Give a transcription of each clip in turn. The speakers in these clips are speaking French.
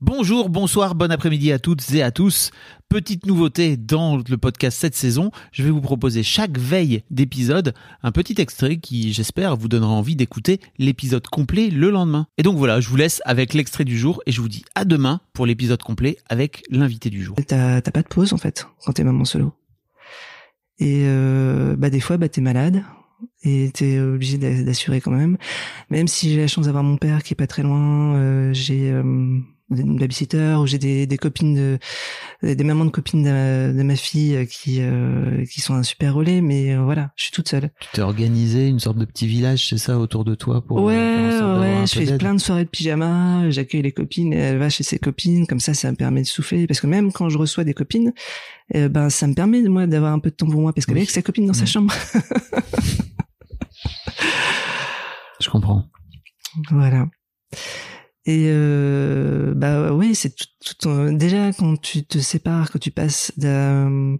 Bonjour, bonsoir, bon après-midi à toutes et à tous. Petite nouveauté dans le podcast cette saison, je vais vous proposer chaque veille d'épisode un petit extrait qui, j'espère, vous donnera envie d'écouter l'épisode complet le lendemain. Et donc voilà, je vous laisse avec l'extrait du jour et je vous dis à demain pour l'épisode complet avec l'invité du jour. T'as pas de pause en fait quand t'es maman solo. Et euh, bah des fois bah t'es malade et t'es obligé d'a- d'assurer quand même. Même si j'ai la chance d'avoir mon père qui est pas très loin, euh, j'ai euh, une babysitter ou j'ai des, des copines de des mamans de copines de, de ma fille euh, qui euh, qui sont un super relais. Mais euh, voilà, je suis toute seule. Tu t'es organisé une sorte de petit village, c'est ça, autour de toi pour ouais, un ouais, peu je fais plein de soirées de pyjama, j'accueille les copines, et elle va chez ses copines, comme ça, ça me permet de souffler. Parce que même quand je reçois des copines, euh, ben ça me permet moi d'avoir un peu de temps pour moi, parce Oui. qu'avec sa copine dans sa chambre, Je comprends. voilà. Et euh, bah oui, c'est tout, tout euh, déjà quand tu te sépares, quand tu passes d'une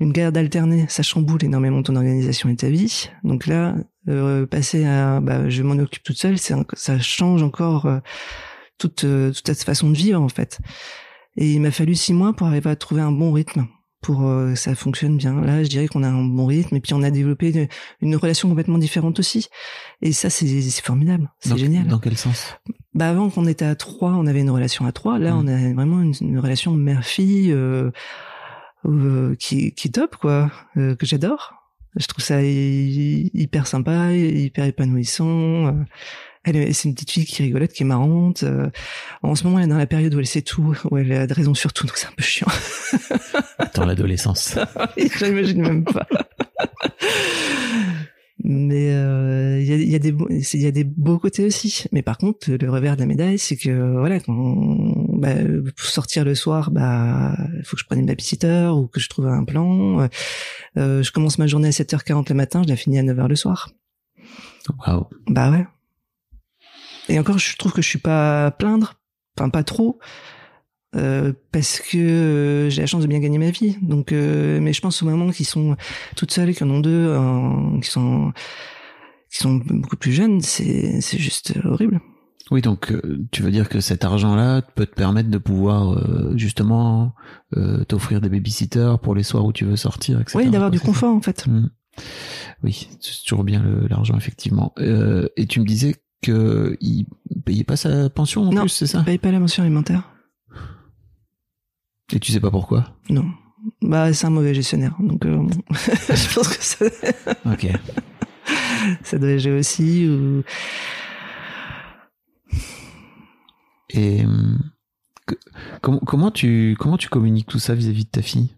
garde alternée, ça chamboule énormément ton organisation et ta vie. Donc là, euh, passer à bah, je m'en occupe toute seule, c'est un- ça change encore euh, toute euh, toute cette façon de vivre en fait. Et il m'a fallu six mois pour arriver à trouver un bon rythme pour euh, que ça fonctionne bien. Là, je dirais qu'on a un bon rythme et puis on a développé une, une relation complètement différente aussi. Et ça, c'est formidable, c'est génial. Dans quel sens? Bah avant qu'on était à trois, on avait une relation à trois. Là, Mm. on a vraiment une, une relation mère-fille euh, euh, qui, qui est top, quoi, euh, que j'adore. Je trouve ça hy- hyper sympa, hyper épanouissant. Euh, Elle, est- c'est une petite fille qui rigolote, qui est marrante. Euh, En ce moment, elle est dans la période où elle sait tout, où elle a de raison sur tout, donc c'est un peu chiant. Dans l'adolescence. J'imagine même pas. Mais euh, il y, a, y a des il y a des beaux côtés aussi. Mais par contre, le revers de la médaille, c'est que voilà, quand bah, pour sortir le soir, bah il faut que je prenne une babysitter ou que je trouve un plan. Euh, je commence ma journée à 7h40 le matin, je la finis à 9h le soir. Waouh. Bah ouais. Et encore, je trouve que je suis pas à plaindre, enfin pas trop, euh, parce que euh, j'ai la chance de bien gagner ma vie. Donc, euh, mais je pense aux mamans qui sont toutes seules, qui en ont deux, qui sont qui sont beaucoup plus jeunes, c'est c'est juste horrible. Oui, donc tu veux dire que cet argent-là peut te permettre de pouvoir justement t'offrir des babysitters pour les soirs où tu veux sortir, etc. Oui, d'avoir du ça confort en fait. Mm. Oui, c'est toujours bien l'argent effectivement. Et tu me disais que il payait pas sa pension en Non. plus, c'est ça On paye pas la mention alimentaire. Et tu sais pas pourquoi Non. Bah, c'est un mauvais gestionnaire. Donc, euh, je pense que ça, Ok. ça doit jouer aussi. Ou... Et que- comment comment tu comment tu communiques tout ça vis-à-vis de ta fille?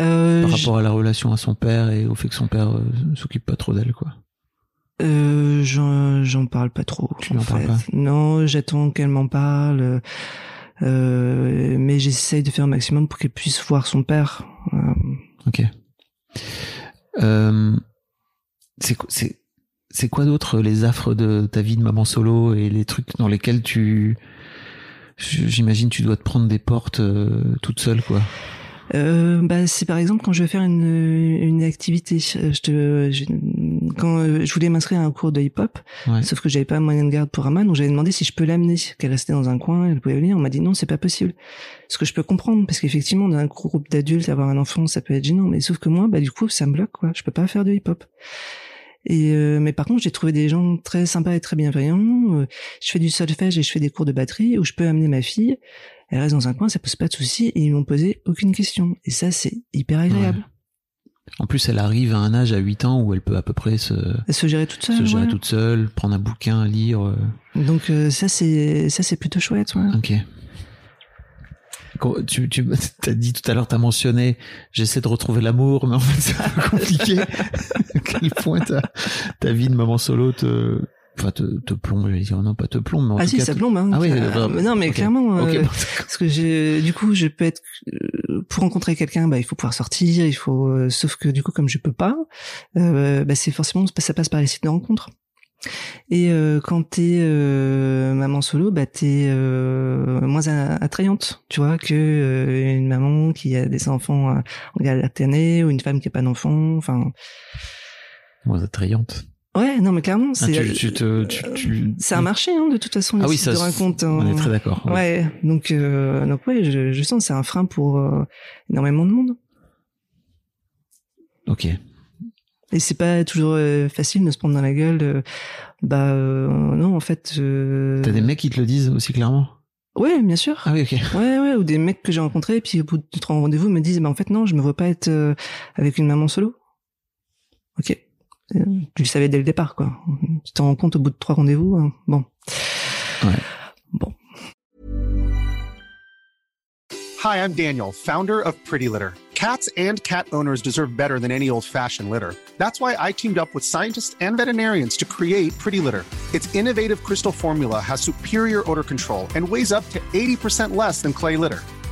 Euh, par rapport à la relation à son père et au fait que son père euh, s'occupe pas trop d'elle quoi? Euh, j'en, parle pas trop. Tu en n'en parles pas? Non, j'attends qu'elle m'en parle. Euh, mais j'essaye de faire un maximum pour qu'elle puisse voir son père. Euh, Ok. Euh, c'est quoi- c'est c'est quoi d'autre les affres de ta vie de maman solo et les trucs dans lesquels tu j'imagine tu dois te prendre des portes euh, toute seule quoi? Euh, bah, c'est par exemple quand je vais faire une, une activité. Je te, je- quand euh, je voulais m'inscrire à un cours de hip-hop, Ouais. sauf que j'avais pas moyen de garde pour Aman, donc j'avais demandé si je peux l'amener, qu'elle restait dans un coin, elle pouvait venir. On m'a dit non, c'est pas possible. Ce que je peux comprendre, parce qu'effectivement, dans un groupe d'adultes, avoir un enfant, ça peut être gênant, mais sauf que moi, bah du coup, ça me bloque, quoi. Je peux pas faire de hip-hop. Et euh, mais par contre, j'ai trouvé des gens très sympas et très bienveillants. Euh, je fais du solfège et je fais des cours de batterie où je peux amener ma fille. Elle reste dans un coin, ça pose pas de soucis et ils m'ont posé aucune question. Et ça, c'est hyper agréable. En plus elle arrive à un âge à 8 ans où elle peut à peu près se se gérer toute seule. se gérer ouais. toute seule, prendre un bouquin à lire. euh, Donc euh, ça, c'est ça, c'est plutôt chouette. Ouais. Ok. Quand Tu, tu as dit tout à l'heure, tu as mentionné, j'essaie de retrouver l'amour, mais en fait c'est compliqué. à quel point ta, ta vie de maman solo te, enfin te, te plombe, je vais dire non pas te plombe, mais en ah tout si, cas ça plombe. Hein, Ah oui, Euh, vraiment. non, mais clairement. Ok, euh. Parce que j'ai, du coup, je peux être pour rencontrer quelqu'un, bah il faut pouvoir sortir, il faut. euh, sauf que du coup, comme je peux pas, euh, bah c'est forcément ça passe par les sites de rencontres. Et euh, quand t'es euh, maman solo, bah t'es euh, moins attrayante, tu vois, que euh, une maman qui a des enfants en garde ou une femme qui a pas d'enfants. Enfin, moins attrayante. Ouais, non, mais clairement, Ah, c'est tu, tu, te- tu, tu- c'est un marché, hein, de toute façon. Ah oui, ça. se- rencontres. On hein. est très d'accord. ouais. Ouais, donc euh, donc ouais, je, je sens que c'est un frein pour euh, énormément de monde. Ok. Et c'est pas toujours euh, facile de se prendre dans la gueule. bah euh, non, en fait. euh, T'as des mecs qui te le disent aussi clairement? Ouais, bien sûr. Ah oui, ok. Ouais, ouais, ou des mecs que j'ai rencontrés, puis au bout de trois rendez-vous, me disent, bah en fait non, je me vois pas être avec une maman solo. Ok. Tu le savais dès le départ, quoi. Tu t'en rends compte au bout de trois rendez-vous. hein. Bon. Ouais. Bon. Hi, I'm Daniel, founder of Pretty Litter. Cats and cat owners deserve better than any old fashioned litter. That's why I teamed up with scientists and veterinarians to create Pretty Litter. Its innovative crystal formula has superior odor control and weighs up to 80% less than clay litter.